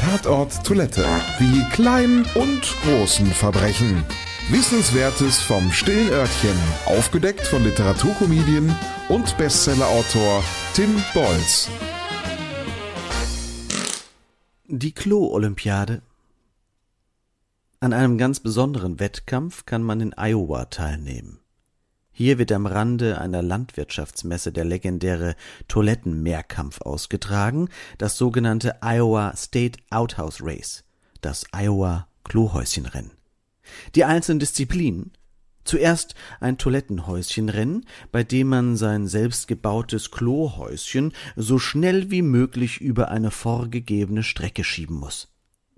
Tatort Toilette. Die kleinen und großen Verbrechen. Wissenswertes vom stillen Örtchen. Aufgedeckt von Literaturkomedien und Bestsellerautor Tim Bolz. Die Klo-Olympiade. An einem ganz besonderen Wettkampf kann man in Iowa teilnehmen. Hier wird am Rande einer Landwirtschaftsmesse der legendäre Toilettenmehrkampf ausgetragen, das sogenannte Iowa State Outhouse Race, das Iowa Klohäuschenrennen. Die einzelnen Disziplinen Zuerst ein Toilettenhäuschenrennen, bei dem man sein selbstgebautes Klohäuschen so schnell wie möglich über eine vorgegebene Strecke schieben muss.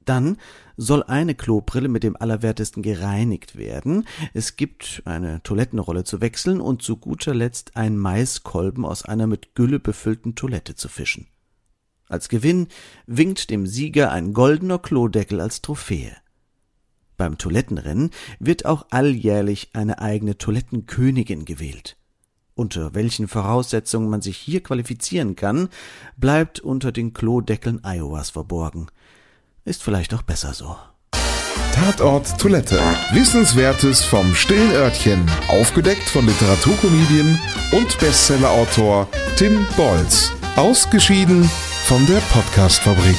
Dann soll eine Klobrille mit dem Allerwertesten gereinigt werden, es gibt eine Toilettenrolle zu wechseln und zu guter Letzt ein Maiskolben aus einer mit Gülle befüllten Toilette zu fischen. Als Gewinn winkt dem Sieger ein goldener Klodeckel als Trophäe. Beim Toilettenrennen wird auch alljährlich eine eigene Toilettenkönigin gewählt. Unter welchen Voraussetzungen man sich hier qualifizieren kann, bleibt unter den Klodeckeln Iowas verborgen – ist vielleicht auch besser so. Tatort Toilette. Wissenswertes vom stillen Örtchen. Aufgedeckt von Literaturkomedien und Bestsellerautor Tim Bolz. Ausgeschieden von der Podcastfabrik.